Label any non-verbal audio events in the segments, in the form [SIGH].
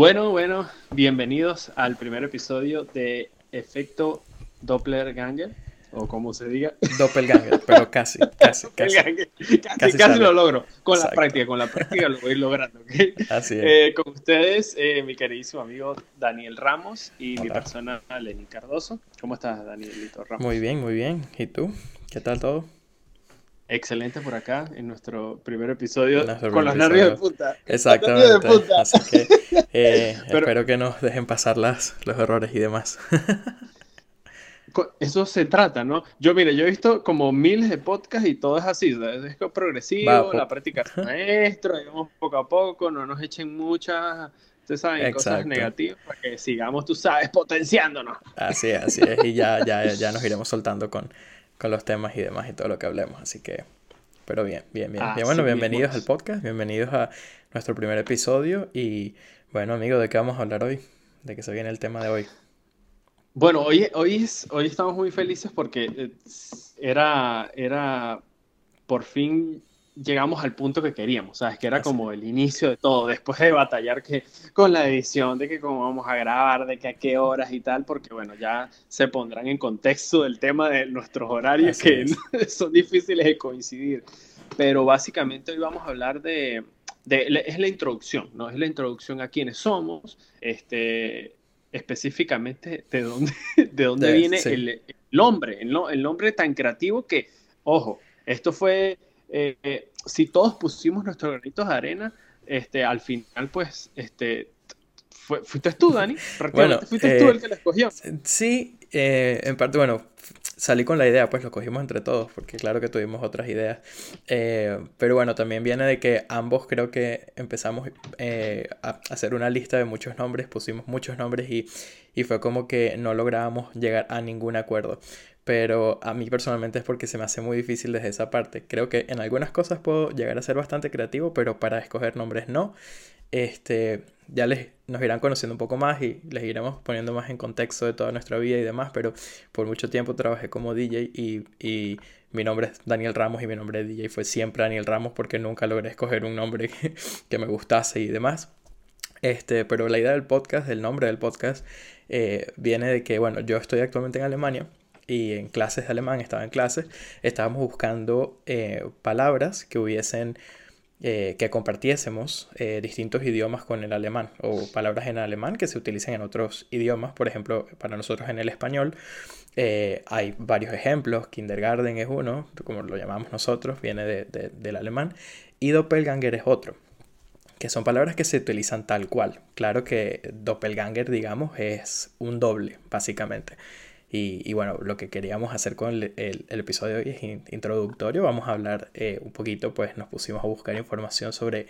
Bueno, bueno, bienvenidos al primer episodio de Efecto Dopplerganger, o como se diga. Doppelganger, pero casi, [LAUGHS] casi, casi. casi, casi, lo logro. Con la práctica, con la práctica lo voy logrando. ¿okay? Así es. Eh, con ustedes, eh, mi queridísimo amigo Daniel Ramos y mi persona Lenny Cardoso. ¿Cómo estás, Danielito Ramos? Muy bien, muy bien. ¿Y tú? ¿Qué tal todo? Excelente por acá en nuestro primer episodio con los nervios de punta. Exactamente. De punta. Así que [LAUGHS] eh, espero que nos dejen pasar las, los errores y demás. [LAUGHS] Eso se trata, ¿no? Yo, mire, yo he visto como miles de podcasts y todo es así, es progresivo, la práctica es [LAUGHS] maestro, vamos poco a poco, no nos echen muchas, saben, cosas negativas para que sigamos, tú sabes, potenciándonos. Así es, así es, y ya, ya, ya nos iremos soltando con, con los temas y demás y todo lo que hablemos, así que, pero bien, bien, bien. bien bueno, bienvenidos al podcast, bienvenidos a nuestro primer episodio y, bueno, amigo, ¿de qué vamos a hablar hoy? ¿De qué se viene el tema de hoy? Bueno, hoy, hoy, hoy estamos muy felices porque eh, era, era por fin llegamos al punto que queríamos, ¿sabes? Que era como el inicio de todo, después de batallar que, con la edición, de que cómo vamos a grabar, de que a qué horas y tal, porque bueno, ya se pondrán en contexto del tema de nuestros horarios que [LAUGHS] son difíciles de coincidir. Pero básicamente hoy vamos a hablar de, de, es la introducción, ¿no? Es la introducción a quiénes somos, este, específicamente de dónde, [LAUGHS] de dónde viene el, hombre, el, el, nombre tan creativo que, ojo, esto fue, eh, eh, si todos pusimos nuestros granitos de arena, este, al final, pues, este, fuiste tú, Dani, [LAUGHS] bueno, fuiste tú el eh, que la escogió. Sí, en parte, bueno, salí con la idea, pues lo cogimos entre todos, porque claro que tuvimos otras ideas. Eh, pero bueno, también viene de que ambos creo que empezamos eh, a hacer una lista de muchos nombres, pusimos muchos nombres y, y fue como que no lográbamos llegar a ningún acuerdo. Pero a mí personalmente es porque se me hace muy difícil desde esa parte. Creo que en algunas cosas puedo llegar a ser bastante creativo, pero para escoger nombres no. Este, ya les, nos irán conociendo un poco más y les iremos poniendo más en contexto de toda nuestra vida y demás, pero por mucho tiempo trabajé como DJ y, y mi nombre es Daniel Ramos y mi nombre de DJ fue siempre Daniel Ramos porque nunca logré escoger un nombre que, [LAUGHS] que me gustase y demás. Este, pero la idea del podcast, el nombre del podcast, eh, viene de que, bueno, yo estoy actualmente en Alemania y en clases de alemán, estaba en clases, estábamos buscando eh, palabras que hubiesen eh, que compartiésemos eh, distintos idiomas con el alemán o palabras en alemán que se utilicen en otros idiomas. Por ejemplo, para nosotros en el español hay varios ejemplos. Kindergarten es uno, como lo llamamos nosotros, viene del alemán. Y Doppelganger es otro que son palabras que se utilizan tal cual. Claro que doppelganger, digamos, es un doble, básicamente. Y, bueno, lo que queríamos hacer con el, episodio hoy es introductorio. Vamos a hablar eh, un poquito, pues nos pusimos a buscar información sobre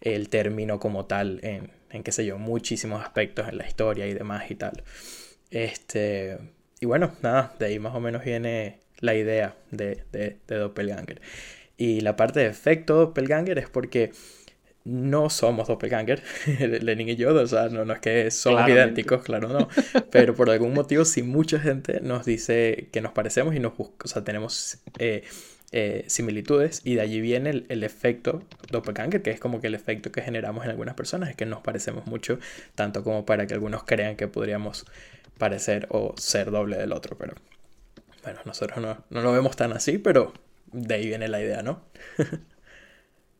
el término como tal en, en, qué sé yo, muchísimos aspectos en la historia y demás y tal. Este, y bueno, nada, de ahí más o menos viene la idea de, de, de Doppelganger. Y la parte de efecto Doppelganger es porque no somos doppelganger, [LAUGHS] Lenin y yo, o sea, no, no es que somos idénticos, claro, no, pero por algún motivo sí mucha gente nos dice que nos parecemos y nos busca, o sea, tenemos eh, eh, similitudes y de allí viene el, el, efecto doppelganger, que es como que el efecto que generamos en algunas personas, es que nos parecemos mucho, tanto como para que algunos crean que podríamos parecer o ser doble del otro, pero bueno, nosotros no, no lo vemos tan así, pero de ahí viene la idea, ¿no? [LAUGHS]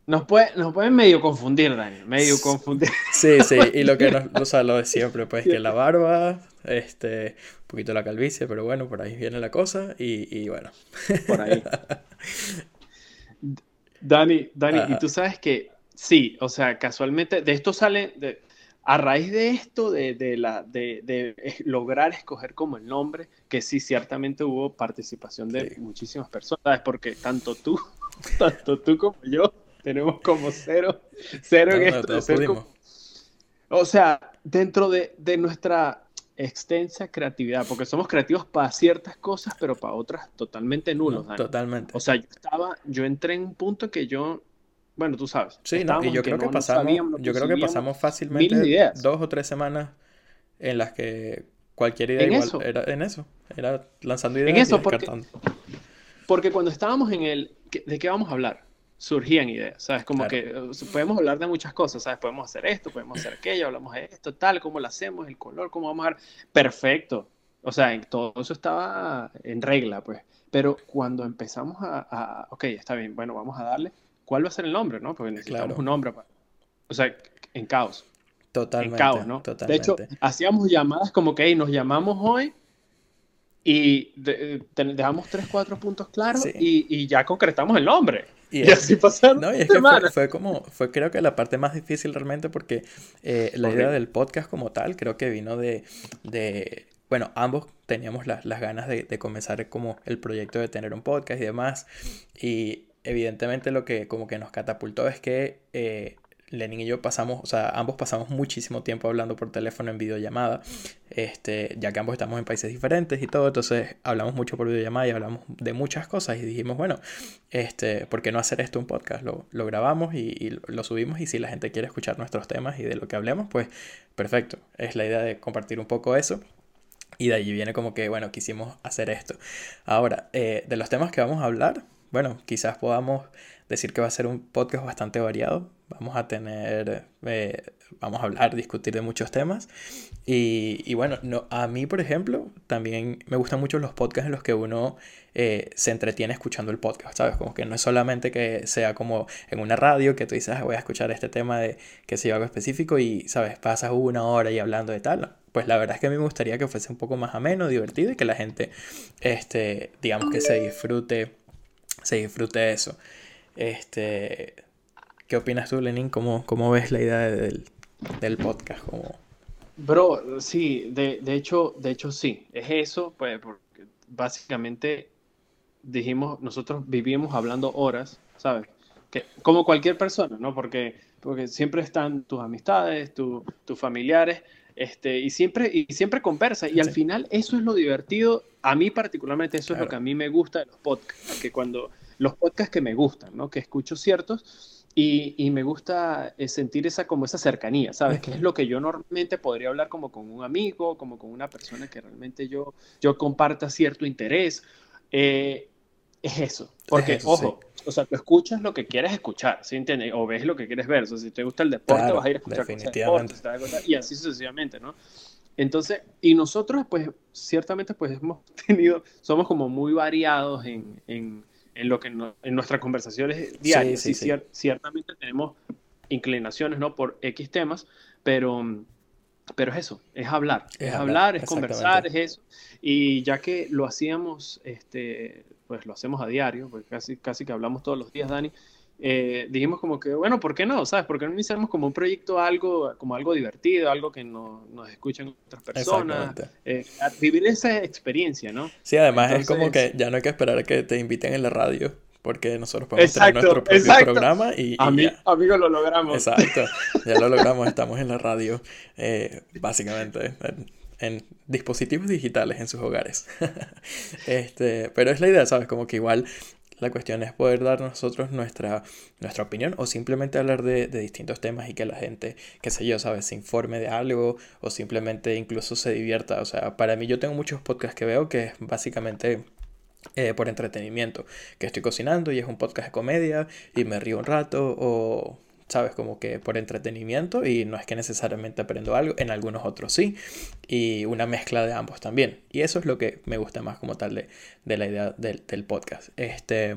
Nos, puede, nos pueden medio confundir, Daniel, medio confundir. Sí, sí, y lo que [LAUGHS] nos, o sea, lo de siempre, pues que la barba, este, un poquito la calvicie, pero bueno, por ahí viene la cosa y, y bueno. Por ahí. [LAUGHS] Dani, Dani, y tú sabes que sí, o sea, casualmente, de esto sale, de, a raíz de esto, de, de la, de, de, lograr escoger como el nombre, que sí, ciertamente hubo participación de muchísimas personas, porque tanto tú, [LAUGHS] tanto tú como yo, tenemos como cero, cero en esto. O sea, dentro de, de, nuestra extensa creatividad, porque somos creativos para ciertas cosas, pero para otras totalmente nulos. totalmente. O sea, yo estaba, yo entré en un punto que yo, bueno, tú sabes. Sí, no, y yo creo que, pasamos, yo creo que pasamos fácilmente dos o tres semamas en las que cualquier idea igual era en eso, era lanzando ideas en eso, y Porque, porque cuando estábamos en el, ¿de qué vamos a hablar? Surgían ideas, ¿sabes? Como que eh, podemos hablar de muchas cosas, ¿sabes? Podemos hacer esto, podemos hacer aquello, hablamos de esto, tal, cómo lo hacemos, el color, cómo vamos a ver. Perfecto. O sea, todo eso estaba en regla, pues. Pero cuando empezamos a, ok, está bien, bueno, vamos a darle, ¿cuál va a ser el nombre, no? Porque necesitamos un nombre. Para... O sea, en caos. Totalmente. En caos, ¿no? De hecho, hacíamos llamadas como que, hey, nos llamamos hoy y dejamos tres, cuatro puntos claros y, y, ya concretamos el nombre. Y, así pasaron. No, y es que fue, como, fue creo que la parte más difícil realmente porque eh, la idea del podcast como tal creo que vino de, de bueno, ambos teníamos las, las ganas de, de, comenzar como el proyecto de tener un podcast y demás. Y evidentemente lo que como que nos catapultó es que eh, Lenin y yo pasamos, o sea, ambos pasamos muchísimo tiempo hablando por teléfono en videollamada, este, ya que ambos estamos en países diferentes y todo, entonces hablamos mucho por videollamada y hablamos de muchas cosas y dijimos, bueno, este, ¿por qué no hacer esto un podcast? Lo, lo grabamos y, lo subimos y si la gente quiere escuchar nuestros temas y de lo que hablemos, pues perfecto, es la idea de compartir un poco eso. Y de allí viene como que, bueno, quisimos hacer esto. Ahora, eh, de los temas que vamos a hablar, bueno, quizás podamos decir que va a ser un podcast bastante variado. Vamos a tener, eh, vamos a hablar, discutir de muchos temas. Y, y, bueno, no, a mí, por ejemplo, también me gustan mucho los podcasts en los que uno eh, se entretiene escuchando el podcast, ¿sabes? Como que no es solamente que sea como en una radio que tú dices, ah, voy a escuchar este tema de que sea algo específico y, ¿sabes? Pasas una hora y hablando de tal. Pues la verdad es que a mí me gustaría que fuese un poco más ameno, divertido y que la gente, este, digamos que se disfrute, se disfrute eso. Este, ¿Qué opinas tú, Lenin? ¿Cómo, cómo ves la idea del, del podcast? como Bro, sí, de, de, hecho, de hecho sí, es eso, pues porque básicamente dijimos, nosotros vivimos hablando horas, ¿sabes? Que, como cualquier persona, ¿no? Porque, porque siempre están tus amistades, tus familiares, este, y siempre, y siempre conversa. Y al final eso es lo divertido. A mí particularmente eso es lo que a mí me gusta de los podcasts. Que cuando los podcasts que me gustan, ¿no? Que escucho ciertos y, y me gusta eh, sentir esa como esa cercanía, ¿sabes? Que es lo que yo normalmente podría hablar como con un amigo, como con una persona que realmente yo, yo comparta cierto interés. Eh, es eso. Porque, ojo, o sea, tú escuchas lo que quieres escuchar, ¿sí entiendes? O ves lo que quieres ver. O sea, si te gusta el deporte, vas a ir a escuchar. Cosas y así sucesivamente, ¿no? Entonces, y nosotros, pues, ciertamente, pues hemos [LAUGHS] tenido, somos como muy variados en, en, en lo que en nuestras conversaciones diarias. Sí, sí, ciertamente tenemos inclinaciones, ¿no? Por X temas, pero, pero es eso, es hablar, es, hablar, es conversar, es eso. Y ya que lo hacíamos, este, pues lo hacemos a diario, pues casi, casi que hablamos todos los días, Dani, eh, dijimos como que, bueno, ¿por qué no? ¿Sabes? ¿Por qué no iniciamos como un proyecto algo, como algo divertido, algo que no, nos escuchen otras personas? Eh, vivir esa experiencia, ¿no? Sí, además es como que ya no hay que esperar a que te inviten en la radio, porque nosotros podemos tener nuestro propio programa y, y Amigo, lo logramos. Exacto, [LAUGHS] ya lo logramos, estamos en la radio, eh, básicamente. En, dispositivos digitales en sus hogares. [LAUGHS] este, pero es la idea, ¿sabes? Como que igual la cuestión es poder dar nosotros nuestra, nuestra opinión o simplemente hablar de, distintos temas y que la gente, qué sé yo, ¿sabes? Se informe de algo o simplemente incluso se divierta. O sea, para mí yo tengo muchos podcasts que veo que es básicamente... Eh, por entretenimiento, que estoy cocinando y es un podcast de comedia y me río un rato o ¿sabes? Como que por entretenimiento y no es que necesariamente aprendo algo, en algunos otros sí, y una mezcla de ambos también. Y eso es lo que me gusta más como tal de, de la idea del, podcast. Este,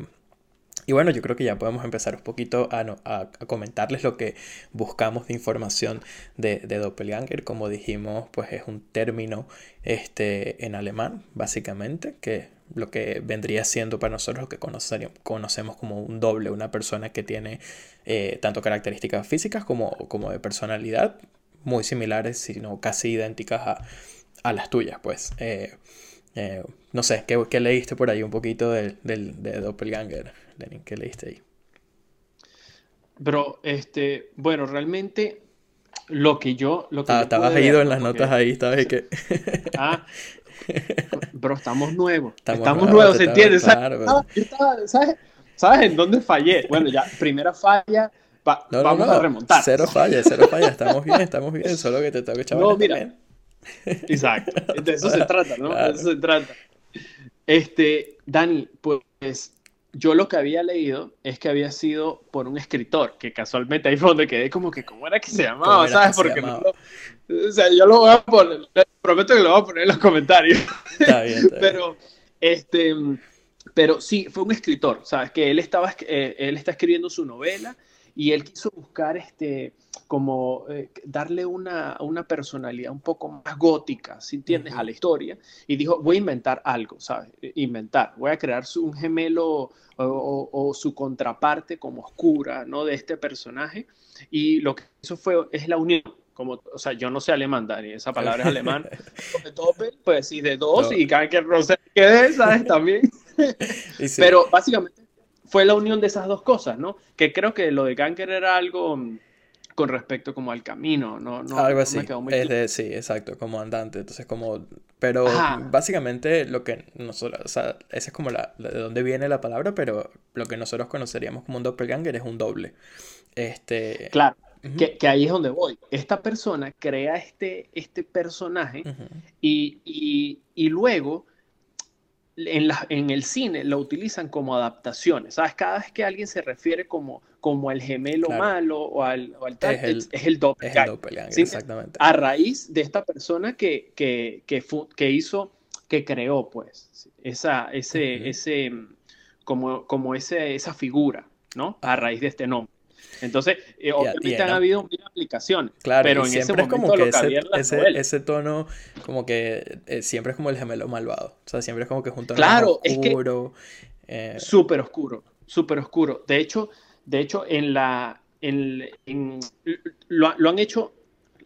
y bueno, yo creo que ya podemos empezar un poquito a, a, comentarles lo que buscamos de información de, de, Doppelganger. Como dijimos, pues es un término este, en alemán, básicamente, que lo que vendría siendo para nosotros lo que conocemos como un doble, una persona que tiene eh, tanto características físicas como, como de personalidad muy similares, sino casi idénticas a, a las tuyas, pues. Eh, eh, no sé, ¿qué, ¿qué, leíste por ahí un poquito del, del, de Doppelganger, Lenin? ¿Qué leíste ahí? Bro, este, bueno, realmente lo que yo... Lo que ah, estabas ido en las notas ahí, estabas que... [LAUGHS] ah, Bro, estamos nuevos. Estamos, nuevos, ¿se entiende? ¿Sabes? ¿Sabes en dónde fallé? Bueno, ya, primera falla, vamos a remontar. Cero falla, cero falla. Estamos bien, estamos bien, solo que te tengo que echar No, mira. Exacto, [LAUGHS] de eso se trata, ¿no? De eso se trata. Este, Dani, pues yo lo que había leído es que había sido por un escritor, que casualmente ahí fue donde quedé como que, ¿cómo era que se llamaba? ¿Sabes? Porque no o sea, yo lo voy a poner, prometo que lo voy a poner en los comentarios. Está bien, está bien. [LAUGHS] Pero, este, pero sí, fue un escritor, ¿sabes? Que él, estaba, eh, él está escribiendo su novela y él quiso buscar este, como eh, darle una, una, personalidad un poco más gótica, si entiendes, a la historia, y dijo, voy a inventar algo, ¿sabes? Inventar, voy a crear un gemelo o, su contraparte como oscura, ¿no? De este personaje, y lo que hizo fue, es la unión. Como, o sea, yo no sé alemán, Dani, esa palabra es alemán. [LAUGHS] De doppel, pues sí, de dos, y cada que no sé qué ¿sabes? También. [LAUGHS] Pero básicamente fue la unión de esas dos cosas, ¿no? Que creo que lo de Ganker era algo mm, con respecto como al camino, ¿no? no Algo así, es de, sí, exacto, como andante, entonces como, pero básicamente lo que nosotros, o sea, esa es como la, de dónde viene la palabra, pero lo que nosotros conoceríamos como un doppelganger es un doble. Este... Claro, que, que, ahí es donde voy. Esta persona crea este, este personaje y, y, y luego en, la, en, el cine lo utilizan como adaptaciones, ¿sabes? Cada vez que alguien se refiere como, como el gemelo malo o al, o al tal, es el, es, el doppelganger. exactamente. A raíz de esta persona que, que, que, que hizo, que creó, pues, esa, ese, ese, como, como ese, esa figura, ¿no? A raíz de este nombre. Entonces, eh, obviamente han habido mil aplicaciones. Claro, pero en ese es como que ese, tono, como que eh, siempre es como el gemelo malvado. O sea, siempre es como que junto claro, oscuro. Es eh, súper oscuro, súper oscuro. De hecho, de hecho, en la. En, lo, han hecho.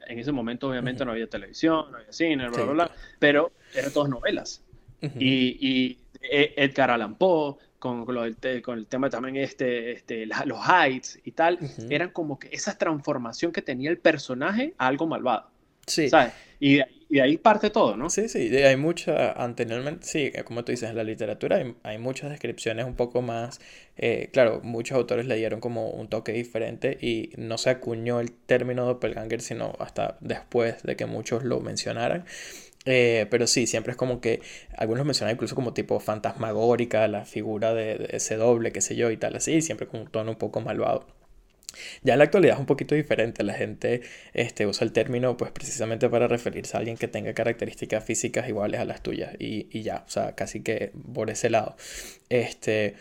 En ese momento, obviamente, no había televisión, no había cine, bla, bla, bla, pero eran todas novelas. y, y Edgar Allan Poe, con, con, el tema también este, este los heights y tal, eran como que esa transformación que tenía el personaje a algo malvado. Sí. ¿Sabes? Y de, ahí parte todo, ¿no? Sí, sí, hay mucha, anteriormente, sí, como tú dices, en la literatura hay, muchas descripciones un poco más, eh, claro, muchos autores le dieron como un toque diferente y no se acuñó el término doppelganger sino hasta después de que muchos lo mencionaran. Eh, pero sí, siempre es como que algunos mencionan incluso como tipo fantasmagórica, la figura de, ese doble, qué sé yo, y tal, así, siempre con un tono un poco malvado. Ya en la actualidad es un poquito diferente, la gente este, usa el término pues precisamente para referirse a alguien que tenga características físicas iguales a las tuyas y, y ya, o sea, casi que por ese lado. Este,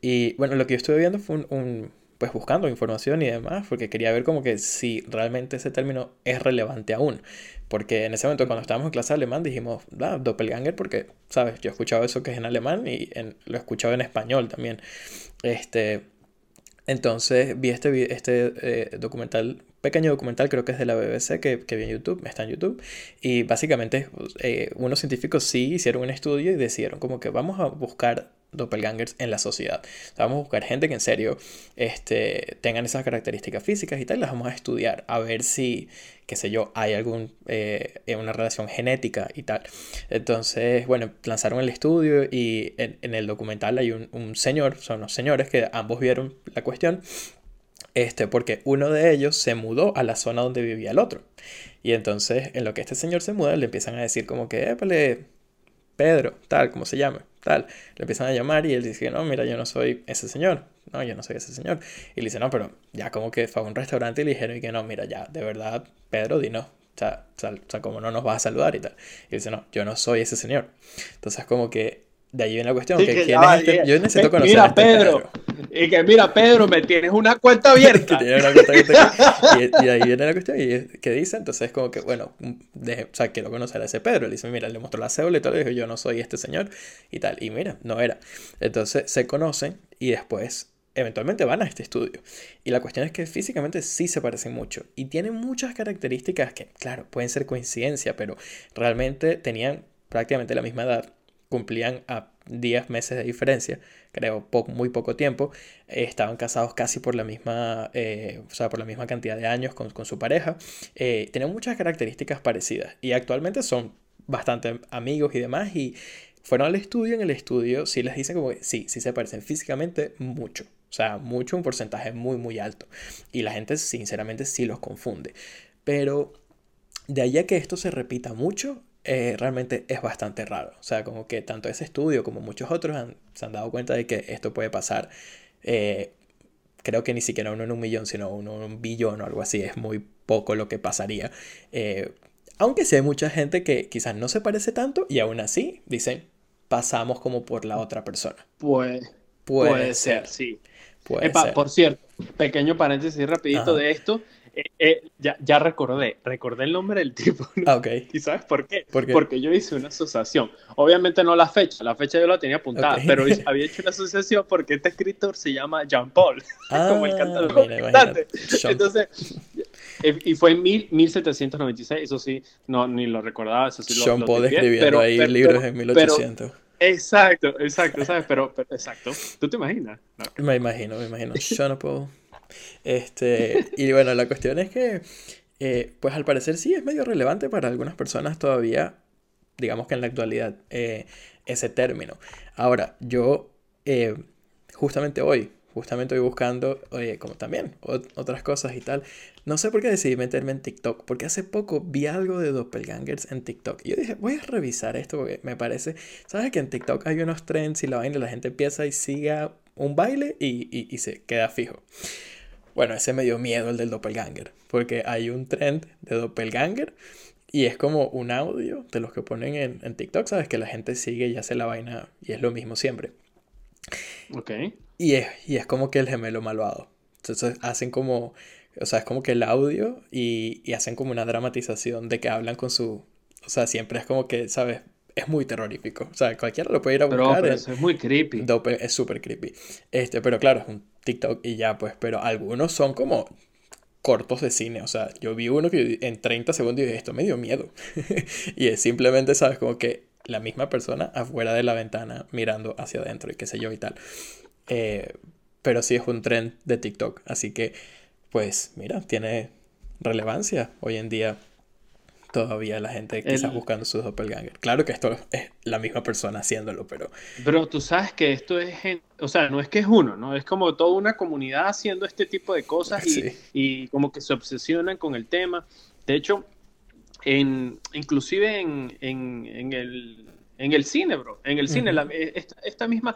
y bueno, lo que yo estuve viendo fue un, un pues buscando información y demás, porque quería ver como que si realmente ese término es relevante aún. Porque en ese momento cuando estábamos en clase de alemán dijimos, ah, doppelganger, porque, ¿sabes? Yo he escuchado eso que es en alemán y lo he escuchado en español también. Este, entonces vi este, este eh, documental, pequeño documental, creo que es de la BBC, que, que vi en YouTube, está en YouTube. Y básicamente eh, unos científicos sí hicieron un estudio y decidieron como que vamos a buscar doppelgangers en la sociedad. vamos a buscar gente que en serio este, tengan esas características físicas y tal, las vamos a estudiar, a ver si, qué sé yo, hay algún, eh, una relación genética y tal. Entonces, bueno, lanzaron el estudio y en, el documental hay un, un, señor, son los señores que ambos vieron la cuestión, este, porque uno de ellos se mudó a la zona donde vivía el otro. Y entonces, en lo que este señor se muda, le empiezan a decir como que, épale, Pedro, tal, como se llama, tal. Le empiezan a llamar y él dice, no, mira, yo no soy ese señor. No, yo no soy ese señor. Y le dice, no, pero ya como que fue a un restaurante y le dijeron y que no, mira, ya, de verdad, Pedro, di no. O sea, como no nos vas a saludar y tal. Y dice, no, yo no soy ese señor. Entonces, como que de ahí viene la cuestión. que, ¿quién es este? Yo necesito conocer mira, a este Pedro, Y que mira, Pedro, me tienes una cuenta [LAUGHS] abierta. y, [LAUGHS] de ahí viene la cuestión. ¿Y qué dice? Entonces, como que, bueno, de, o sea, quiero conocer a ese Pedro. Le dice, mira, le mostró la cédula y todo. Le dijo, yo no soy este señor y tal. Y mira, no era. Entonces, se conocen y después eventualmente van a este estudio. Y la cuestión es que físicamente sí se parecen mucho. Y tienen muchas características que, claro, pueden ser coincidencia, pero realmente tenían prácticamente la misma edad cumplían a 10 meses de diferencia, creo muy poco tiempo, estaban casados casi por la misma, eh, o sea, por la misma cantidad de años con, su pareja, eh, tenían muchas características parecidas y actualmente son bastante amigos y demás y fueron al estudio, en el estudio sí les dicen como que sí, sí se parecen físicamente mucho, o sea, mucho, un porcentaje muy, muy alto y la gente sinceramente sí los confunde, pero de ahí a que esto se repita mucho, eh, realmente es bastante raro. O sea, como que tanto ese estudio como muchos otros se han dado cuenta de que esto puede pasar. Eh, creo que ni siquiera uno en un millón, sino uno en un billón o algo así. Es muy poco lo que pasaría. Eh, aunque sí hay mucha gente que quizás no se parece tanto y aún así dicen, pasamos como por la otra persona. Puede, puede, ser, sí. Puede Por cierto, pequeño paréntesis rapidito de esto. Eh, eh, ya, ya, recordé, recordé el nombre del tipo. Ah, ok. ¿Y sabes por qué? Porque yo hice una asociación. Obviamente no la fecha, la fecha yo la tenía apuntada, pero [LAUGHS] había hecho una asociación porque este escritor se llama Jean Paul, [LAUGHS] como el cantante. Entonces, y fue en mil, 1796, eso sí, no, ni lo recordaba, eso sí lo Jean Paul escribiendo pero, ahí libros en 1800. exacto, exacto, ¿sabes? Pero, exacto, ¿tú te imaginas? Me imagino, me imagino. Jean Paul. Este, y bueno, la cuestión es que, eh, pues al parecer sí es medio relevante para algunas personas todavía, digamos que en la actualidad, eh, ese término. Ahora, yo eh, justamente hoy, justamente hoy buscando, como también otras cosas y tal, no sé por qué decidí meterme en TikTok, porque hace poco vi algo de doppelgangers en TikTok. Y yo dije, voy a revisar esto porque me parece, ¿sabes que en TikTok hay unos trends y la vaina, la gente empieza y siga un baile y, y se queda fijo? Bueno, ese me dio miedo el del doppelganger, porque hay un trend de doppelganger y es como un audio de los que ponen en, en TikTok, ¿sabes? Que la gente sigue y hace la vaina y es lo mismo siempre. Ok. Y es, y es como que el gemelo malvado. Entonces hacen como, o sea, es como que el audio y, y hacen como una dramatización de que hablan con su, o sea, siempre es como que, ¿sabes? es muy terrorífico. O sea, cualquiera lo puede ir a buscar. Pero, es muy creepy. es súper creepy. Este, pero claro, es un TikTok y ya, pues. Pero algunos son como cortos de cine. O sea, yo vi uno que en 30 segundos dije, esto me dio miedo. [LAUGHS] y es simplemente, ¿sabes? Como que la misma persona afuera de la ventana mirando hacia adentro y qué sé yo y tal. Eh, pero sí es un trend de TikTok. Así que, pues, mira, tiene relevancia hoy en día todavía la gente que está buscando sus doppelganger. Claro que esto es la misma persona haciéndolo, pero... Pero tú sabes que esto es, o sea, no es que es uno, ¿no? Es como toda una comunidad haciendo este tipo de cosas y, y como que se obsesionan con el tema. De hecho, en, inclusive en, en, en el, en el cine, bro, en el cine, esta, esta, misma,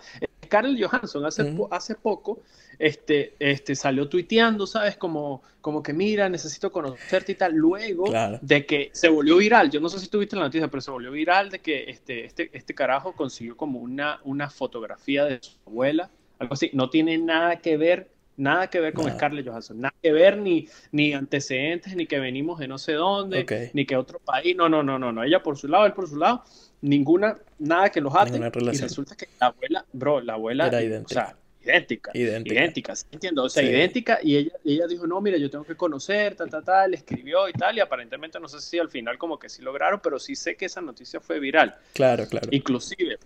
Carl Johansson hace, hace poco este, este, salió tuiteando, ¿sabes? Como, como que mira, necesito conocerte y tal. Luego de que se volvió viral, yo no sé si tuviste la noticia, pero se volvió viral de que este, este, este carajo consiguió como una, una fotografía de su abuela, algo así. No tiene nada que ver Nada que ver con Scarlett Johansson, nada que ver ni, ni antecedentes, ni que venimos de no sé dónde, ni que otro país, no, no, no, no, no, ella por su lado, él por su lado, ninguna, nada que los ate, y resulta que la abuela, bro, la abuela, Era o sea, idéntica, idéntica, entiendo, o sea, idéntica, y ella, ella dijo, no, mira, yo tengo que conocer, ta, ta, ta, le escribió y tal, y aparentemente no sé si al final como que sí lograron, pero sí sé que esa noticia fue viral. Claro, claro. Inclusive,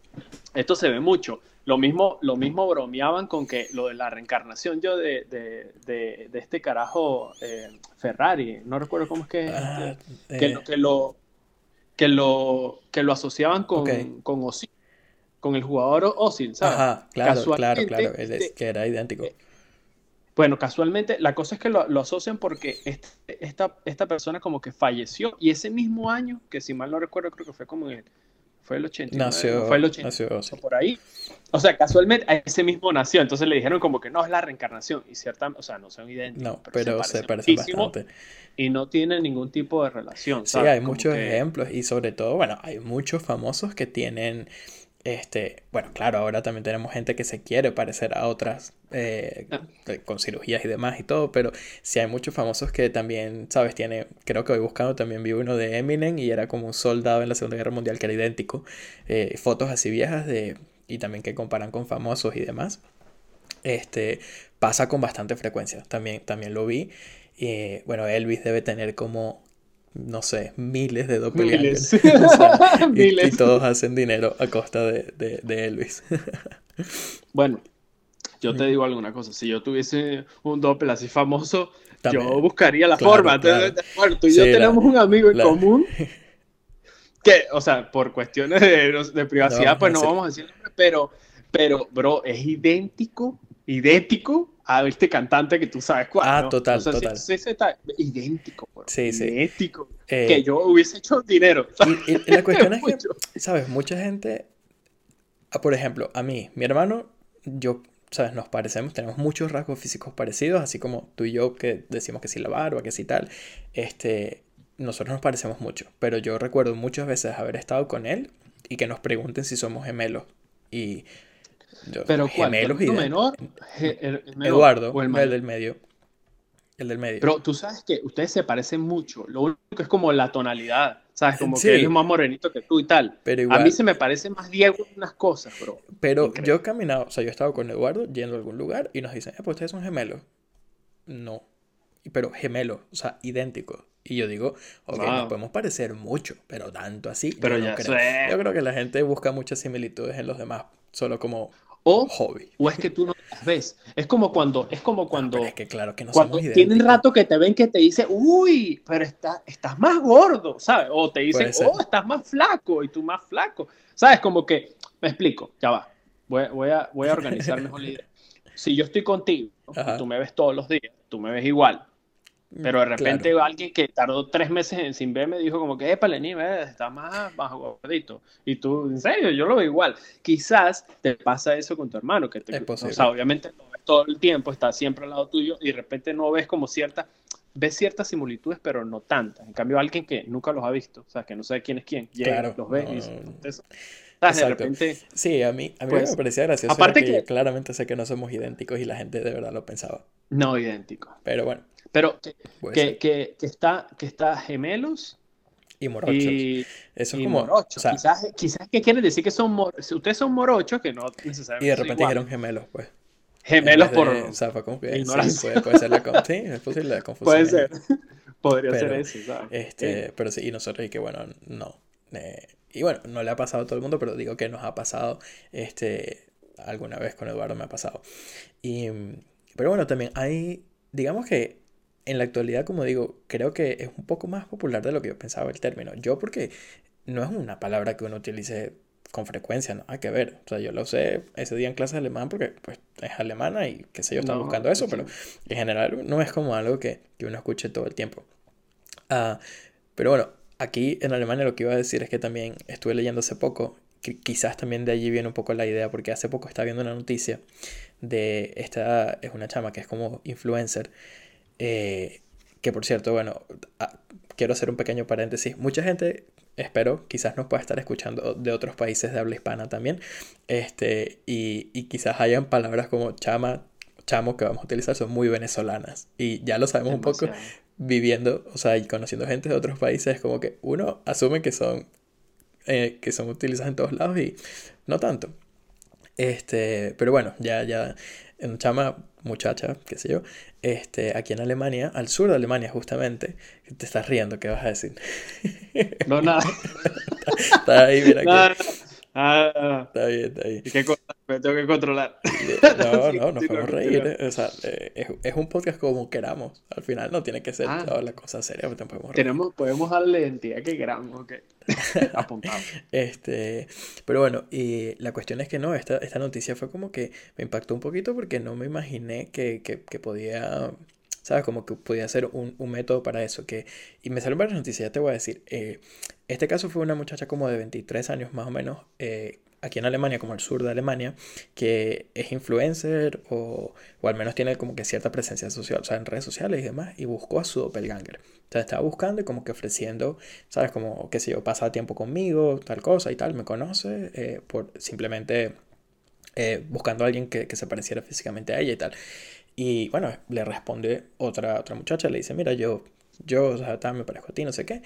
esto se ve mucho, lo mismo, lo mismo bromeaban con que lo de la reencarnación yo de, de, de, este carajo eh, Ferrari, no recuerdo cómo es que, ah, que, eh. que, lo, que, lo, que lo asociaban con, con Ozil, con el jugador Ozil, ¿sabes? Ajá, claro, claro, claro, que era idéntico. Eh, bueno, casualmente, la cosa es que lo, lo asocian porque este, esta, esta persona como que falleció y ese mismo año, que si mal no recuerdo, creo que fue como en el fue el 89. Nació, fue el 89, por ahí. O sea, casualmente a ese mismo nació. Entonces le dijeron como que no es la reencarnación. Y cierta, o sea, no son idénticos. No, pero, se parecen bastante. Y no tienen ningún tipo de relación. Sí, hay muchos ejemplos. Y sobre todo, bueno, hay muchos famosos que tienen este, bueno, claro, ahora también tenemos gente que se quiere parecer a otras eh, ah. con cirugías y demás y todo, pero sí hay muchos famosos que también, ¿sabes? Tiene, creo que hoy buscando también vi uno de Eminem y era como un soldado en la Segunda Guerra Mundial que era idéntico. Eh, fotos así viejas de, y también que comparan con famosos y demás. Este, pasa con bastante frecuencia, también, también lo vi. y bueno, Elvis debe tener como no sé, miles de doppelgangers. [LAUGHS] Miles. y, todos hacen dinero a costa de, de, Elvis. [LAUGHS] bueno, yo te digo alguna cosa. Si yo tuviese un doppel así famoso, yo buscaría la forma. Bueno, tú y yo tenemos un amigo en común [LAUGHS] que, o sea, por cuestiones de, privacidad, pues no vamos a decir, pero, pero, bro, es idéntico, idéntico a este cantante que tú sabes cuál. Ah, ¿no? total, O sea, total. sí, sí, está idéntico, bro, Sí, sí. idéntico. Eh, que yo hubiese hecho dinero. Y, y- la [LAUGHS] cuestión es que. ¿sabes? Mucha gente, ah, por ejemplo, a mí, mi hermano, yo, ¿sabes? Nos parecemos, tenemos muchos rasgos físicos parecidos, así como tú y yo que decimos que sí la barba, que sí tal. Este, nosotros nos parecemos mucho, pero yo recuerdo muchas veces haber estado con él y que nos pregunten si somos gemelos. Y yo, Pero ¿cuál? ¿Tu gemelos y menor? El- el menor Eduardo, o el el, del medio. El del medio. Pero tú sabes que ustedes se parecen mucho. Lo único es como la tonalidad. ¿Sabes? Como Sí. que él es más morenito que tú y tal. pero A igual, mí se me parece más Diego en unas cosas, bro. Pero Increíble. yo he caminado, o sea, yo he estado con Eduardo yendo a algún lugar y nos dicen, eh, pues ustedes son gemelos. No. Pero gemelos, o sea, idénticos. Y yo digo, ok, nos Wow. podemos parecer mucho, pero tanto así, Pero yo no creo. sé. Yo creo que la gente busca muchas similitudes en los demás, solo como O, hobby. o es que tú no las ves. Es como cuando, es como cuando, Pero es que claro que no cuando tienen rato que te ven que te dicen, uy, pero está, estás más gordo, ¿sabes? O te dicen, oh, estás más flaco y tú más flaco. ¿Sabes? Como que, me explico, ya va. Voy, voy a, voy a organizar mejor la idea. [LAUGHS] Si yo estoy contigo, tú me ves todos los días, tú me ves igual. Pero de repente Claro. alguien que tardó tres meses en, sin verme dijo como que, epa, ves, está más, más gordito. Y tú, en serio, yo lo veo igual. Quizás te pasa eso con tu hermano, que te, Es posible. o sea, obviamente lo ves todo el tiempo, está siempre al lado tuyo y de repente no ves como cierta, ves ciertas similitudes, pero no tantas. En cambio, alguien que nunca los ha visto, o sea, que no sabe quién es quién, llega, Claro, los ve y dice, eso. ¿Sabes? De Exacto. repente, Sí, a mí, a mí Pues, me parecía gracioso aparte que- yo claramente sé que no somos idénticos y la gente de verdad lo pensaba. no idéntico. Pero bueno, Pero que, que, que, que está, que está gemelos Y morochos. y, Eso es y como, morochos. o sea, quizás, quizás que quieren decir que son mor- si ustedes son morochos, que no necesariamente y de repente dijeron gemelos, pues. gemelos En por... de- o sea, fue como que sí, puede, puede ser la sí, es posible la [LAUGHS] confusión. Puede ser. [LAUGHS] Podría Pero, ser eso, ¿sabes? Este, pero sí, y nosotros y que bueno, no. Eh, y bueno, no le ha pasado a todo el mundo, pero digo que nos ha pasado, este, alguna vez con Eduardo me ha pasado. Y, pero bueno, también hay, digamos que en la actualidad, como digo, creo que es un poco más popular de lo que yo pensaba el término. Yo porque no es una palabra que uno utilice con frecuencia, no hay que ver. O sea, yo lo usé ese día en clase de alemán porque pues es alemana y qué sé yo, estaba No, buscando eso, sí. pero en general no es como algo que, que uno escuche todo el tiempo. Ah, pero bueno, aquí en Alemania lo que iba a decir es que también estuve leyendo hace poco, que quizás también de allí viene un poco la idea, porque hace poco estaba viendo una noticia de esta, es una chama que es como influencer, eh, que por cierto, bueno, quiero hacer un pequeño paréntesis, mucha gente, espero, quizás nos pueda estar escuchando de otros países de habla hispana también, este, y, y quizás hayan palabras como chama, chamo que vamos a utilizar, son muy venezolanas, y ya lo sabemos un poco viviendo, o sea, y conociendo gente de otros países, es como que uno asume que son, eh, que son utilizadas en todos lados y no tanto. Este, pero bueno, ya, ya, en chama, muchacha, qué sé yo, este, aquí en Alemania, al sur de Alemania justamente, te estás riendo, ¿qué vas a decir? No, nada. [LAUGHS] Está ahí, mira Nada. que, Ah, está bien, está bien. hay que co- me tengo que controlar. No, [LAUGHS] no, nos podemos reír, eh, o sea, eh, es, es un podcast como queramos, al final no tiene que ser Ah. toda la cosa seria, pero podemos reír. Tenemos, podemos darle la identidad que queramos, ok. [LAUGHS] Apuntado. Este, pero bueno, y la cuestión es que no, esta, esta noticia fue como que me impactó un poquito porque no me imaginé que, que, que podía, ¿sabes? Como que podía ser un, un método para eso. Que, y me salieron varias noticias, ya te voy a decir. Eh, este caso fue una muchacha como de 23 años más o menos, eh, aquí en Alemania, como el sur de Alemania, que es influencer o, o al menos tiene como que cierta presencia social, o sea, en redes sociales y demás, y buscó a su doppelganger. Sea, estaba buscando y como que ofreciendo, ¿sabes? Como, qué sé yo, pasa tiempo conmigo, tal cosa y tal, me conoce, eh, por simplemente eh, buscando a alguien que, que se pareciera físicamente a ella y tal. Y bueno, le responde otra, otra muchacha, le dice, mira, yo, yo, o sea, tal, me parezco a ti, no sé qué.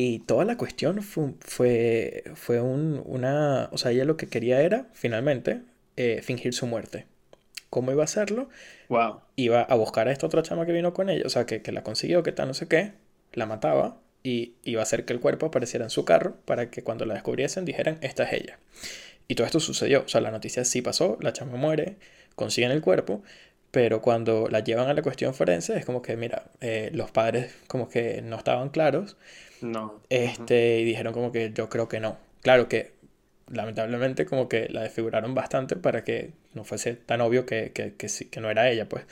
Y toda la cuestión fue, fue, fue un, una, o sea, ella lo que quería era, finalmente, eh, fingir su muerte. ¿Cómo iba a hacerlo? Wow. Iba a buscar a esta otra chama que vino con ella, o sea, que, que la consiguió, que tal, no sé qué, la mataba y iba a hacer que el cuerpo apareciera en su carro para que cuando la descubriesen dijeran, esta es ella. Y todo esto sucedió, o sea, la noticia sí pasó, la chama muere, consiguen el cuerpo, pero cuando la llevan a la cuestión forense es como que, mira, eh, los padres como que no estaban claros No. este, y dijeron como que yo creo que no. Claro que lamentablemente como que la desfiguraron bastante para que no fuese tan obvio que, que, que, que no era ella, pues.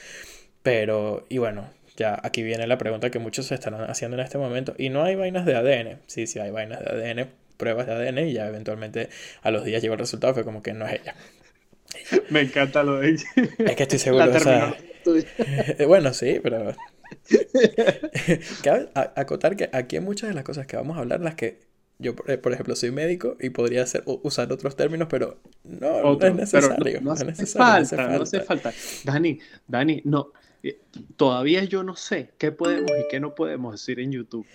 Pero, y bueno, ya aquí viene la pregunta que muchos se están haciendo en este momento. Y no hay vainas de ADN. Sí, sí hay vainas de ADN, pruebas de ADN y ya eventualmente a los días llegó el resultado, fue como que no es ella. [LAUGHS] Me encanta lo de ella. Es que estoy seguro. o sea, [LAUGHS] bueno, sí, pero... [LAUGHS] Cabe acotar que aquí hay muchas de las cosas que vamos a hablar, las que yo, eh, por ejemplo, soy médico y podría hacer, usar otros términos, pero no, no es necesario. No, hace falta, no hace falta. Dani, Dani, no, eh, todavía yo no sé qué podemos y qué no podemos decir en YouTube.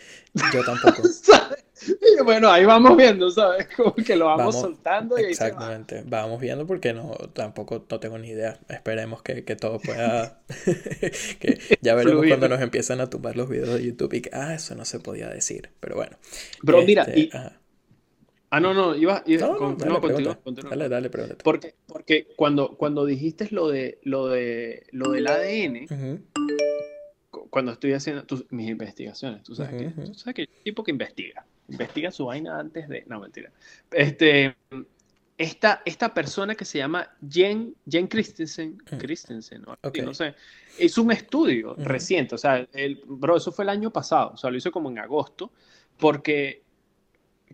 Yo tampoco. [LAUGHS] [LAUGHS] bueno, ahí vamos viendo, ¿sabes? [LAUGHS] Como que lo vamos, soltando y Exactamente, vamos viendo porque no, tampoco no tengo ni idea. Esperemos que, que todo pueda... [LAUGHS] que ya veremos cuando nos empiezan a tumbar los videos de YouTube y que, ah, eso no se podía decir, pero bueno. Pero mira, este, Ah, no, no, iba, iba no, dale, dale, pregúntate. Porque, porque cuando, cuando dijiste lo de lo de lo del ADN, cuando estoy haciendo mis investigaciones, tú sabes, que, tú sabes que tipo que investiga, investiga su vaina antes de. No, mentira. Este, esta, esta persona que se llama Jen, Jen Christensen, Christensen ¿no? no sé, es un estudio reciente, o sea, el, bro, eso fue el año pasado, o sea, lo hizo como en agosto, porque